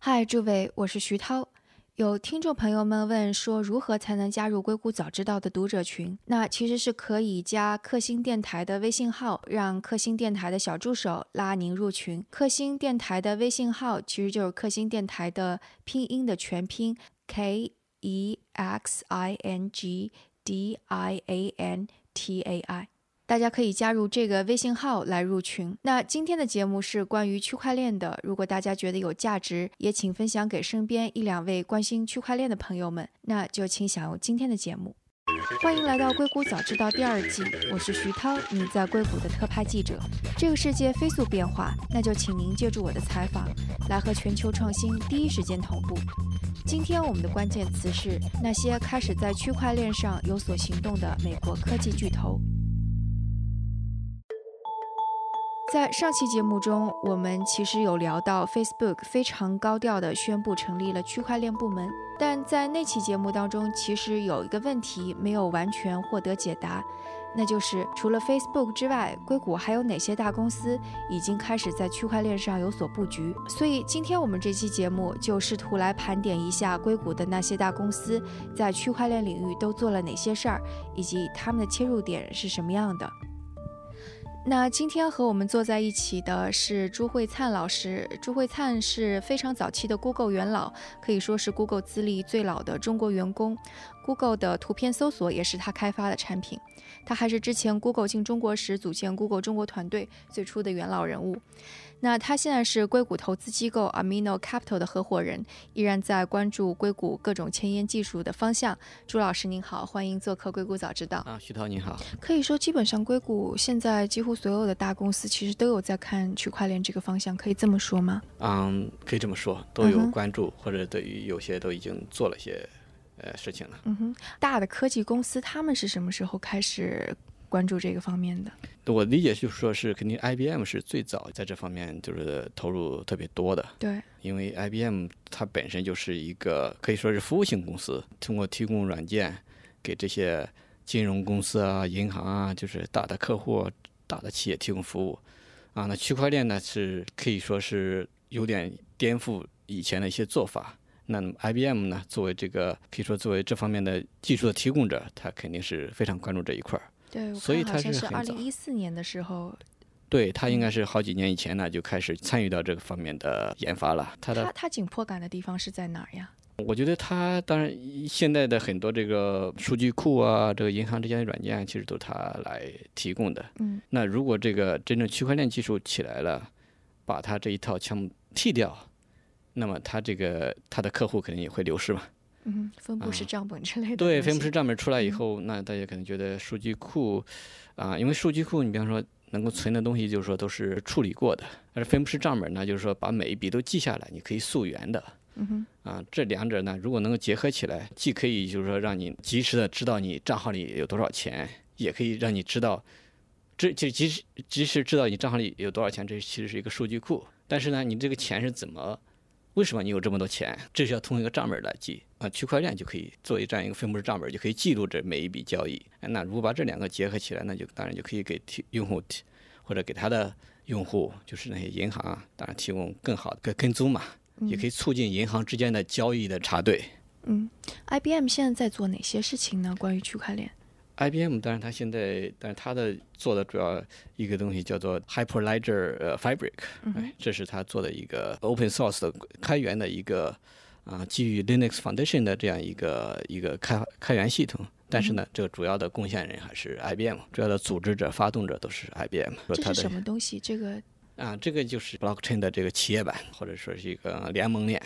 嗨，诸位，我是徐涛。有听众朋友们问说，如何才能加入硅谷早知道的读者群？那其实是可以加克星电台的微信号，让克星电台的小助手拉您入群。克星电台的微信号其实就是克星电台的拼音的全拼 k e x i n g d i a n t a i。大家可以加入这个微信号来入群。那今天的节目是关于区块链的，如果大家觉得有价值，也请分享给身边一两位关心区块链的朋友们。那就请享用今天的节目。欢迎来到硅谷早知道第二季，我是徐涛，你在硅谷的特派记者。这个世界飞速变化，那就请您借助我的采访，来和全球创新第一时间同步。今天我们的关键词是那些开始在区块链上有所行动的美国科技巨头。在上期节目中，我们其实有聊到 Facebook 非常高调地宣布成立了区块链部门，但在那期节目当中，其实有一个问题没有完全获得解答，那就是除了 Facebook 之外，硅谷还有哪些大公司已经开始在区块链上有所布局？所以今天我们这期节目就试图来盘点一下硅谷的那些大公司在区块链领域都做了哪些事儿，以及他们的切入点是什么样的。那今天和我们坐在一起的是朱慧灿老师。朱慧灿是非常早期的 Google 元老，可以说是 Google 资历最老的中国员工。Google 的图片搜索也是他开发的产品。他还是之前 Google 进中国时组建 Google 中国团队最初的元老人物。那他现在是硅谷投资机构 Amino Capital 的合伙人，依然在关注硅谷各种前沿技术的方向。朱老师您好，欢迎做客硅谷早知道。啊，徐涛你好。可以说，基本上硅谷现在几乎所有的大公司其实都有在看区块链这个方向，可以这么说吗？嗯，可以这么说，都有关注，或者对于有些都已经做了些呃事情了。嗯哼，大的科技公司他们是什么时候开始？关注这个方面的，我理解就是说是肯定 IBM 是最早在这方面就是投入特别多的。对，因为 IBM 它本身就是一个可以说是服务性公司，通过提供软件给这些金融公司啊、银行啊，就是大的客户、大的企业提供服务。啊，那区块链呢是可以说是有点颠覆以前的一些做法。那 IBM 呢作为这个可以说作为这方面的技术的提供者，它肯定是非常关注这一块儿。对，所以他是二零一四年的时候，对他应该是好几年以前呢就开始参与到这个方面的研发了。他的他紧迫感的地方是在哪儿呀？我觉得他当然现在的很多这个数据库啊，这个银行之间的软件其实都是他来提供的。嗯，那如果这个真正区块链技术起来了，把他这一套项目替掉，那么他这个他的客户肯定也会流失嘛。嗯，分布式账本之类的。对，分布式账本出来以后，那大家可能觉得数据库，啊，因为数据库，你比方说能够存的东西，就是说都是处理过的；，而分布式账本呢，就是说把每一笔都记下来，你可以溯源的。嗯哼。啊，这两者呢，如果能够结合起来，既可以就是说让你及时的知道你账号里有多少钱，也可以让你知道，这就及时及时知道你账号里有多少钱，这其实是一个数据库。但是呢，你这个钱是怎么？为什么你有这么多钱？这是要通过一个账本来记啊，区块链就可以作为这样一个分布式账本，就可以记录这每一笔交易。那如果把这两个结合起来，那就当然就可以给提用户提或者给他的用户，就是那些银行，当然提供更好的跟跟踪嘛，也可以促进银行之间的交易的查对。嗯，IBM 现在在做哪些事情呢？关于区块链？IBM 当然，它现在，但是它的做的主要一个东西叫做 Hyperledger 呃 Fabric，哎，这是它做的一个 Open Source 的开源的一个啊，基于 Linux Foundation 的这样一个一个开开源系统。但是呢，这个主要的贡献人还是 IBM，主要的组织者、发动者都是 IBM。这是什么东西？这个啊，这个就是 Blockchain 的这个企业版，或者说是一个联盟链。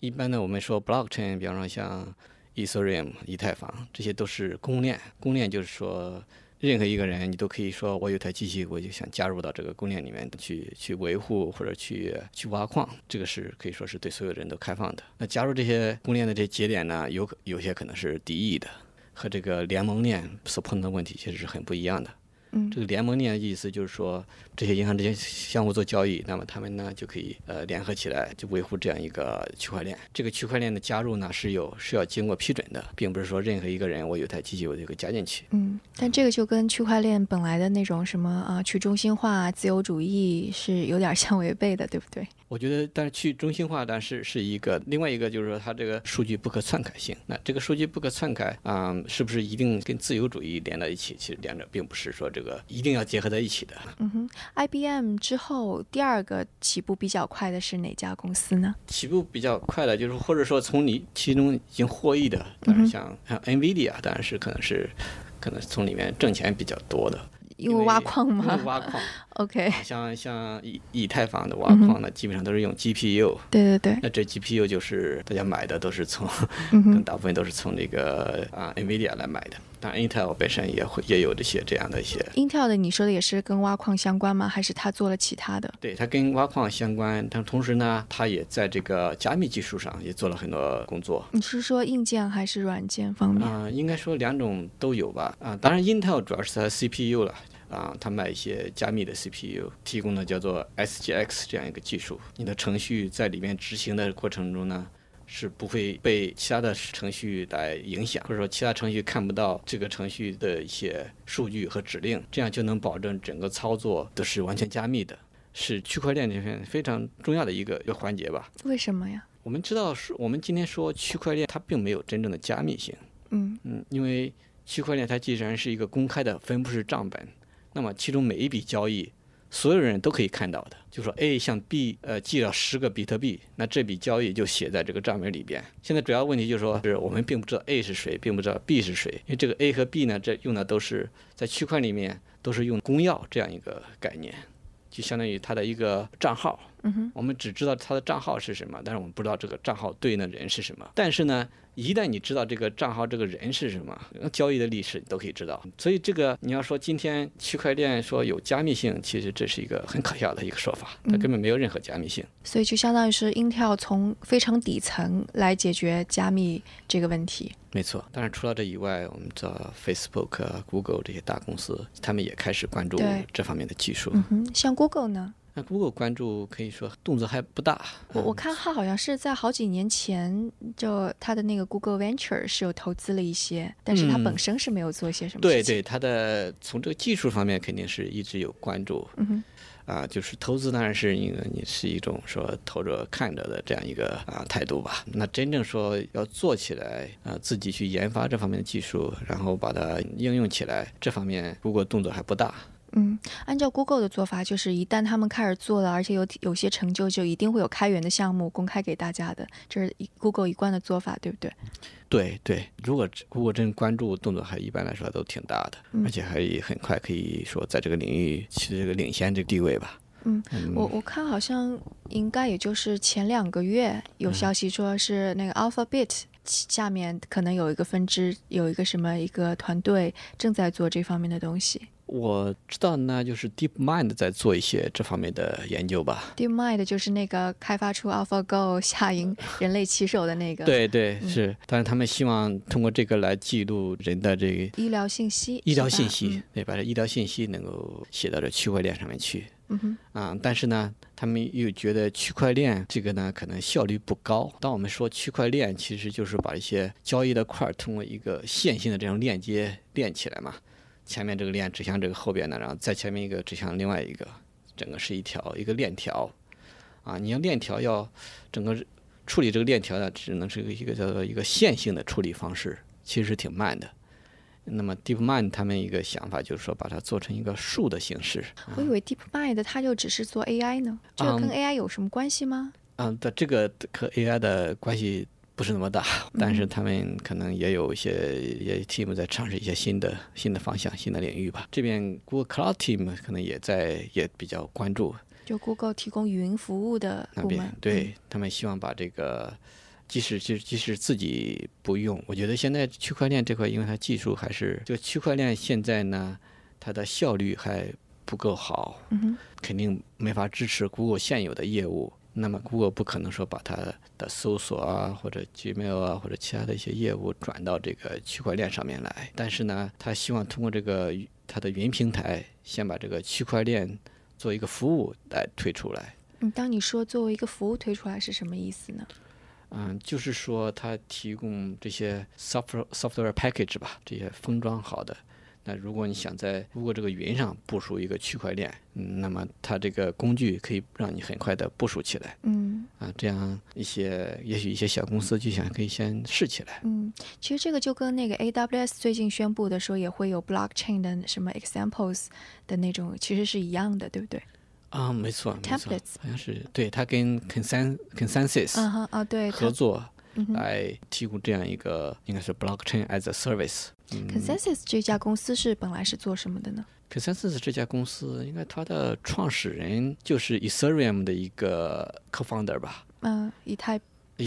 一般呢，我们说 Blockchain，比方说像 Ethereum 以太坊，这些都是公链。公链就是说，任何一个人你都可以说，我有台机器，我就想加入到这个公链里面去，去维护或者去去挖矿。这个是可以说是对所有人都开放的。那加入这些公链的这节点呢，有有些可能是敌意的，和这个联盟链所碰到的问题其实是很不一样的。这个联盟链的意思就是说，这些银行之间相互做交易，那么他们呢就可以呃联合起来，就维护这样一个区块链。这个区块链的加入呢是有是要经过批准的，并不是说任何一个人我有台机器我就可以加进去。嗯，但这个就跟区块链本来的那种什么啊去中心化、自由主义是有点相违背的，对不对？我觉得，但是去中心化，但是是一个另外一个，就是说它这个数据不可篡改性。那这个数据不可篡改啊、是不是一定跟自由主义连在一起？其实两者并不是说这个一定要结合在一起的。嗯哼，IBM 之后第二个起步比较快的是哪家公司呢？起步比较快的，就是或者说从你其中已经获益的，当然像像 NVIDIA，当然是可能是可能从里面挣钱比较多的，因为挖矿因为挖矿？OK，像像以以太坊的挖矿呢，基本上都是用 GPU，对对对，那这 GPU 就是大家买的都是从，嗯 大部分都是从那个啊 NVIDIA 来买的。当然 Intel 本身也会也有这些这样的一些，Intel 的你说的也是跟挖矿相关吗？还是他做了其他的？对它跟挖矿相关，但同时呢，它也在这个加密技术上也做了很多工作。你是说硬件还是软件方面？啊、应该说两种都有吧。啊、当然 Intel 主要是它 CPU 了。啊，他卖一些加密的 CPU，提供的叫做 SGX 这样一个技术。你的程序在里面执行的过程中呢，是不会被其他的程序来影响，或者说其他程序看不到这个程序的一些数据和指令，这样就能保证整个操作都是完全加密的，是区块链这边非常重要的一个一个环节吧。为什么呀？我们知道，说我们今天说区块链，它并没有真正的加密性。嗯嗯，因为区块链它既然是一个公开的分布式账本，那么其中每一笔交易，所有人都可以看到的。就说 A 向 B 呃寄了十个比特币，那这笔交易就写在这个账本里边。现在主要问题就是说，是我们并不知道 A 是谁，并不知道 B 是谁，因为这个 A 和 B 呢，这用的都是在区块里面都是用公钥这样一个概念，就相当于它的一个账号。嗯哼，我们只知道他的账号是什么，但是我们不知道这个账号对应的人是什么。但是呢，一旦你知道这个账号这个人是什么，交易的历史你都可以知道。所以这个你要说今天区块链说有加密性，其实这是一个很可笑的一个说法，它根本没有任何加密性。所以就相当于是 Intel 从非常底层来解决加密这个问题。没错，当然除了这以外，我们知道 Facebook 啊、Google 这些大公司，他们也开始关注这方面的技术。嗯哼，像 Google 呢？那 Google 关注可以说动作还不大。我我看它好像是在好几年前，就它的那个 Google Venture 是有投资了一些，但是它嗯本身是没有做一些什么。对对，它的从这个技术方面肯定是一直有关注。嗯哼，啊，就是投资当然是一个你是一种说投着看着的这样一个啊态度吧。那真正说要做起来啊，自己去研发这方面的技术，然后把它应用起来，这方面如果动作还不大。嗯，按照 Google 的做法，就是一旦他们开始做了，而且有有些成就，就一定会有开源的项目公开给大家的，这是一 Google 一贯的做法，对不对？对对，如果如果真关注，动作还一般来说都挺大的，嗯而且还很快可以说在这个领域取得这个领先这个地位吧。嗯，我我看好像应该也就是前两个月有消息说是那个 Alphabet 下面可能有一个分支，有一个什么一个团队正在做这方面的东西。我知道呢，就是 DeepMind 在做一些这方面的研究吧。DeepMind 就是那个开发出 AlphaGo 下赢人类棋手的那个对对嗯是，但是他们希望通过这个来记录人的这个医疗信息，医疗信息，对，把这医疗信息能够写到这区块链上面去嗯哼，啊。但是呢，他们又觉得区块链这个呢，可能效率不高。当我们说区块链，其实就是把一些交易的块儿通过一个线性的这种链接链起来嘛。前面这个链指向这个后边的，然后再前面一个指向另外一个，整个是一条一个链条啊。你要链条要整个处理这个链条呢，只能是一个一个叫做一个线性的处理方式，其实是挺慢的。那么 DeepMind 他们一个想法就是说，把它做成一个树的形式。我以为 DeepMind 它就只是做 AI 呢，这个跟嗯 AI 有什么关系吗？嗯，的这个和 AI 的关系不是那么大，但嗯是他们可能也有一些也 team 在尝试一些新的新的方向、新的领域吧。这边 Google Cloud team 可能也在也比较关注就 Google 提供云服务的那边对、他们希望把这个。即使就即使自己不用，我觉得现在区块链这块，因为它技术还是就区块链现在呢，它的效率还不够好，嗯，肯定没法支持 Google 现有的业务。那么 Google 不可能说把它的搜索啊，或者 Gmail 啊，或者其他的一些业务转到这个区块链上面来。但是呢，他希望通过这个它的云平台，先把这个区块链做一个服务来推出来。嗯，当你说作为一个服务推出来是什么意思呢？嗯，就是说它提供这些 software software package 吧，这些封装好的，那如果你想在 Google 这个云上部署一个区块链，嗯，那么它这个工具可以让你很快的部署起来。嗯啊，这样一些也许一些小公司就想可以先试起来。嗯，其实这个就跟那个 AWS 最近宣布的说也会有 blockchain 的什么 examples 的那种，其实是一样的，对不对？啊，没错，没错 Templates 好像是对，它跟 Consen Consensus 嗯哼啊，对，合作来提供这样一个应该是 blockchain as a service。嗯 Consensus 这家公司是本来是做什么的呢？Consensus 这家公司，应该它的创始人就是 Ethereum 的一个 co-founder 吧，嗯，以太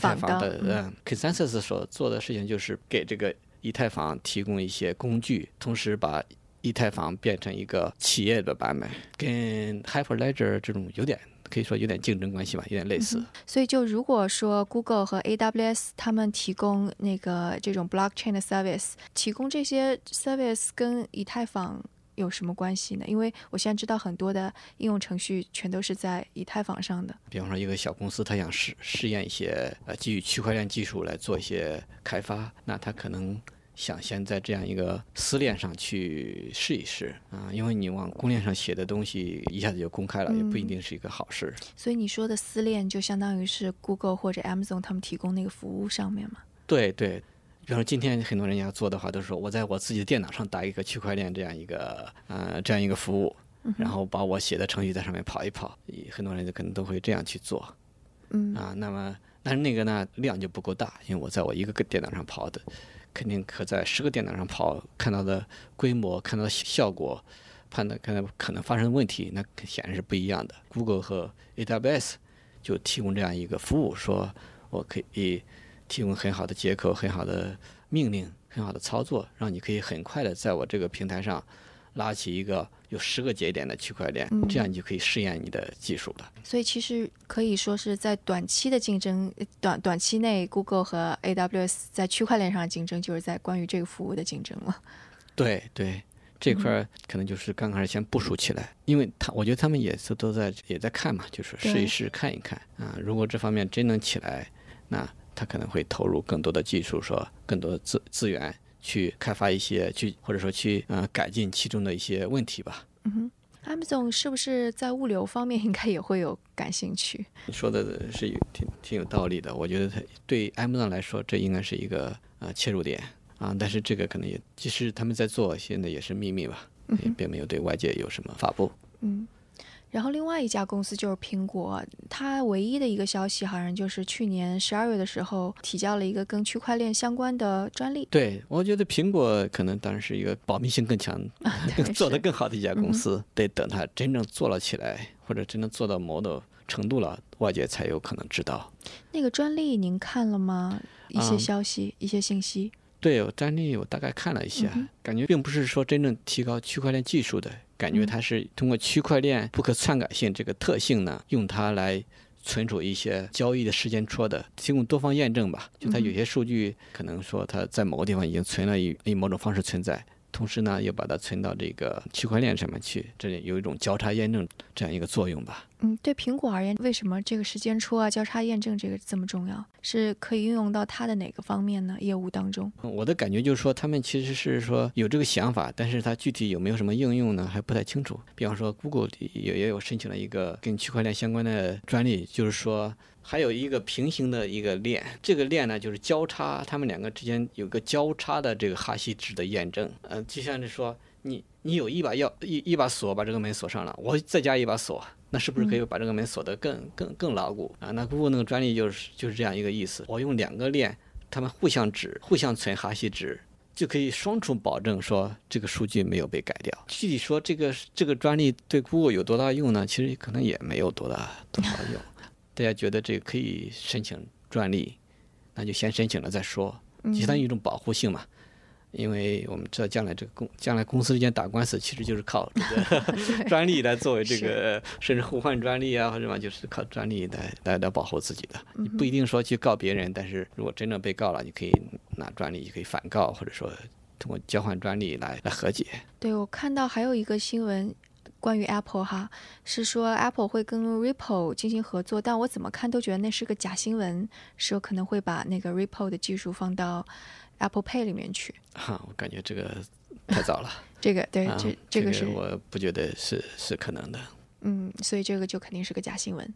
坊的。嗯，Consensus 所做的事情就是给这个以太坊提供一些工具，同时把以太坊变成一个企业的版本，跟 Hyperledger 这种有点可以说有点竞争关系吧，有点类似。所以，就如果说 Google 和 AWS 他们提供那个这种 blockchain 的 service，提供这些 service 跟以太坊有什么关系呢？因为我现在知道很多的应用程序全都是在以太坊上的。比方说，一个小公司，他想试试验一些呃基于区块链技术来做一些开发，那他可能想先在这样一个私链上去试一试啊，因为你往公链上写的东西一下子就公开了，也不一定是一个好事。所以你说的私链就相当于是 Google 或者 Amazon 他们提供那个服务上面嘛？对对，比方说今天很多人要做的话，都是说我在我自己的电脑上打一个区块链这样一个呃这样一个服务，然后把我写的程序在上面跑一跑，很多人就可能都会这样去做。嗯啊，那么但是那个呢量就不够大，因为我在我一个个电脑上跑的，肯定可在十个电脑上跑，看到的规模、看到的效果、判断看到可能发生的问题，那显然是不一样的。Google 和 AWS 就提供这样一个服务，说我可以提供很好的接口、很好的命令、很好的操作，让你可以很快的在我这个平台上拉起一个有十个节点的区块链，这样你就可以试验你的技术了。所以其实可以说是在短期的竞争，呃短短期内，Google 和 AWS 在区块链上的竞争，就是在关于这个服务的竞争了。对对，这块儿可能就是刚开始先部署起来，因为他我觉得他们也是都在也在看嘛，就是试一试看一看啊。如果这方面真能起来，那他可能会投入更多的技术，说更多的资资源去开发一些去或者说去呃改进其中的一些问题吧。Amazon 是不是在物流方面应该也会有感兴趣？你说的是有挺挺有道理的，我觉得它对 Amazon 来说，这应该是一个呃切入点啊。但是这个可能也，即使他们在做，现在也是秘密吧，也并没有对外界有什么发布。嗯，然后另外一家公司就是苹果，它唯一的一个消息好像就是去年十二月的时候提交了一个跟区块链相关的专利。对，我觉得苹果可能当然是一个保密性更强、更做得更好的一家公司，得等它真正做了起来，或者真正做到某种程度了，外界才有可能知道。那个专利您看了吗？一些嗯消息，一些信息。对，我专利我大概看了一下，感觉并不是说真正提高区块链技术的，感觉它是通过区块链不可篡改性这个特性呢，用它来存储一些交易的时间戳的，提供多方验证吧。就它有些数据可能说它在某个地方已经存了以以某种方式存在。同时呢，又把它存到这个区块链上面去，这里有一种交叉验证这样一个作用吧。嗯，对苹果而言，为什么这个时间戳啊、交叉验证这个这么重要？是可以运用到它的哪个方面呢？业务当中？我的感觉就是说，他们其实是说有这个想法，但是它具体有没有什么应用呢，还不太清楚。比方说，Google 也也有申请了一个跟区块链相关的专利，就是说还有一个平行的一个链，这个链呢就是交叉，它们两个之间有个交叉的这个哈希值的验证。呃，就像是说你你有一把钥一一把锁把这个门锁上了，我再加一把锁，那是不是可以把这个门锁得更更更牢固啊？那 Google 那个专利就是就是这样一个意思，我用两个链。它们互相指、互相存哈希值，就可以双重保证说这个数据没有被改掉。具体说这个这个专利对 Google 有多大用呢？其实可能也没有多大多少用。大家觉得这个可以申请专利，那就先申请了再说，相当于一种保护性嘛。因为我们知道将来这个公将来公司之间打官司，其实就是靠这个 专利来作为这个，甚至互换专利啊或者什么，就是靠专利来来来保护自己的。你不一定说去告别人，但是如果真正被告了，你可以拿专利，你可以反告，或者说通过交换专利来来和解。对我看到还有一个新闻关于 Apple 哈，是说 Apple 会跟 Ripple 进行合作，但我怎么看都觉得那是个假新闻，说可能会把那个 Ripple 的技术放到 Apple Pay 里面去。哈，我感觉这个太早了。这个对，啊这这个是我不觉得是是可能的，嗯，所以这个就肯定是个假新闻。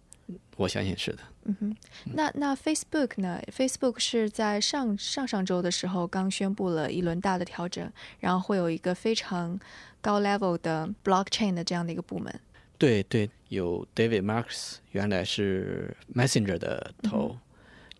我相信是的。嗯哼，那那 Facebook 呢？Facebook 是在上上上周的时候刚宣布了一轮大的调整，然后会有一个非常高 level 的 blockchain 的这样的一个部门。对对，有 David Marks 原来是 Messenger 的头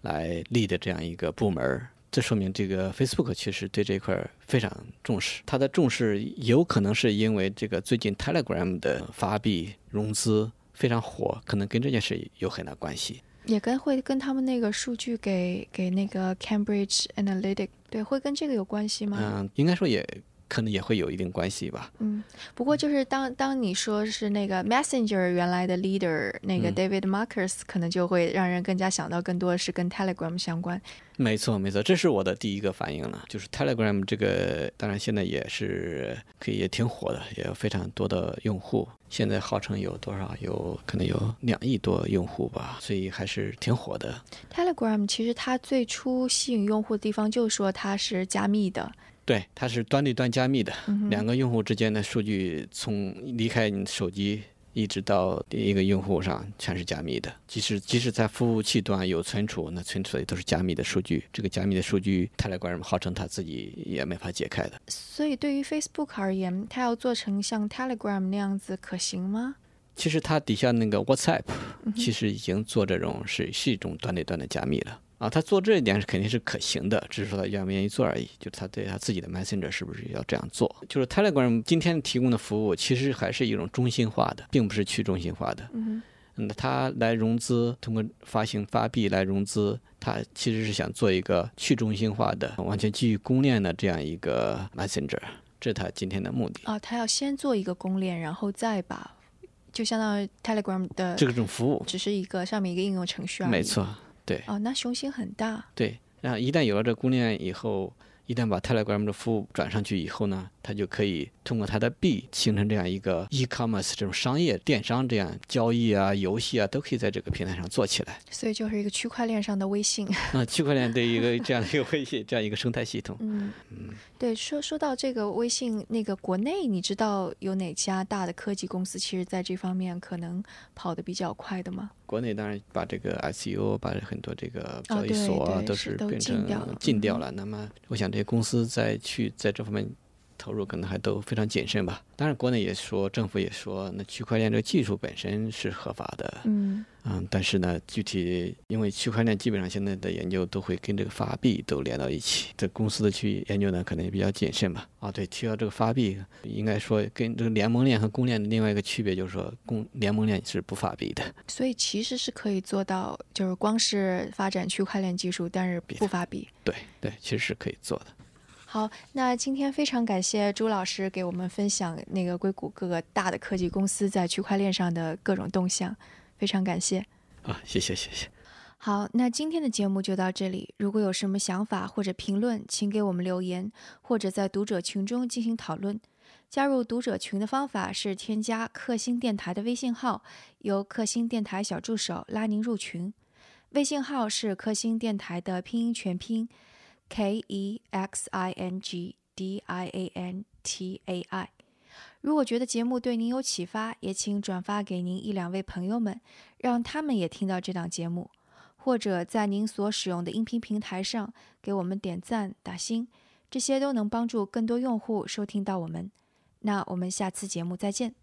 来立的这样一个部门儿，这说明这个 Facebook 其实对这一块儿非常重视。它的重视有可能是因为这个最近 Telegram 的发币融资非常火，可能跟这件事有很大关系。也跟会跟他们那个数据给给那个 Cambridge Analytic 对，会跟这个有关系吗？嗯，应该说也可能也会有一定关系吧。嗯，不过就是当当你说是那个 Messenger 原来的 leader 那个嗯 David Marcus，、可能就会让人更加想到更多的是跟 Telegram 相关。没错，没错，这是我的第一个反应了。就是 Telegram 这个，当然现在也是可以也挺火的，也有非常多的用户。现在号称有多少？有可能有两亿多用户吧，所以还是挺火的。Telegram 其实它最初吸引用户的地方就是说它是加密的，对，它是端对端加密的，嗯两个用户之间的数据从离开你手机一直到第一个用户上全是加密的。即使即使在服务器端有存储，那存储的都是加密的数据。这个加密的数据，Telegram 号称他自己也没法解开的。所以对于 Facebook 而言，它要做成像 Telegram 那样子可行吗？其实它底下那个 WhatsApp 其实已经做这种是是一种端对端的加密了啊，他做这一点是肯定是可行的，只是说他愿不愿意做而已。就是他对他自己的 Messenger 是不是要这样做？就是 Telegram 今天提供的服务其实还是一种中心化的，并不是去中心化的。嗯哼，嗯，它来融资，通过发行发币来融资，他其实是想做一个去中心化的、完全基于公链的这样一个 Messenger，这是他今天的目的。啊，他要先做一个公链，然后再把，就相当于 Telegram 的这种服务，只是一个上面一个应用程序而已。没。错，对。哦，那雄心很大。对，然后一旦有了这姑娘以后，一旦把 Telegram 的服务转上去以后呢，它就可以通过它的币形成这样一个 e-commerce 这种商业电商这样交易啊、游戏啊都可以在这个平台上做起来。所以就是一个区块链上的微信。那 区块链对一个这样的一个微信这样一个生态系统，嗯嗯，对，说说到这个微信，那个国内你知道有哪家大的科技公司，其实在这方面可能跑得比较快的吗？国内当然把这个 ICO 把很多这个交易所啊都都是变禁掉了成禁掉嗯了。那么我想这些公司在去在这方面投入，可能还都非常谨慎吧。当然，国内也说，政府也说，那区块链这个技术本身是合法的，嗯嗯，但是呢，具体因为区块链基本上现在的研究都会跟这个发币都连到一起，这公司的去研究呢，可能也比较谨慎吧。啊，对，提到这个发币，应该说跟这个联盟链和公链的另外一个区别就是说，公联盟链是不发币的。所以其实是可以做到，就是光是发展区块链技术，但是不发币。对对，其实是可以做的。好，那今天非常感谢朱老师给我们分享那个硅谷各个大的科技公司在区块链上的各种动向，非常感谢。啊，谢谢谢谢。好，那今天的节目就到这里。如果有什么想法或者评论，请给我们留言，或者在读者群中进行讨论。加入读者群的方法是添加克星电台的微信号，由克星电台小助手拉您入群。微信号是克星电台的拼音全拼，K E X I N G D I A N T A I。如果觉得节目对您有启发，也请转发给您一两位朋友们，让他们也听到这档节目。或者在您所使用的音频平台上给我们点赞、打星，这些都能帮助更多用户收听到我们。那我们下次节目再见。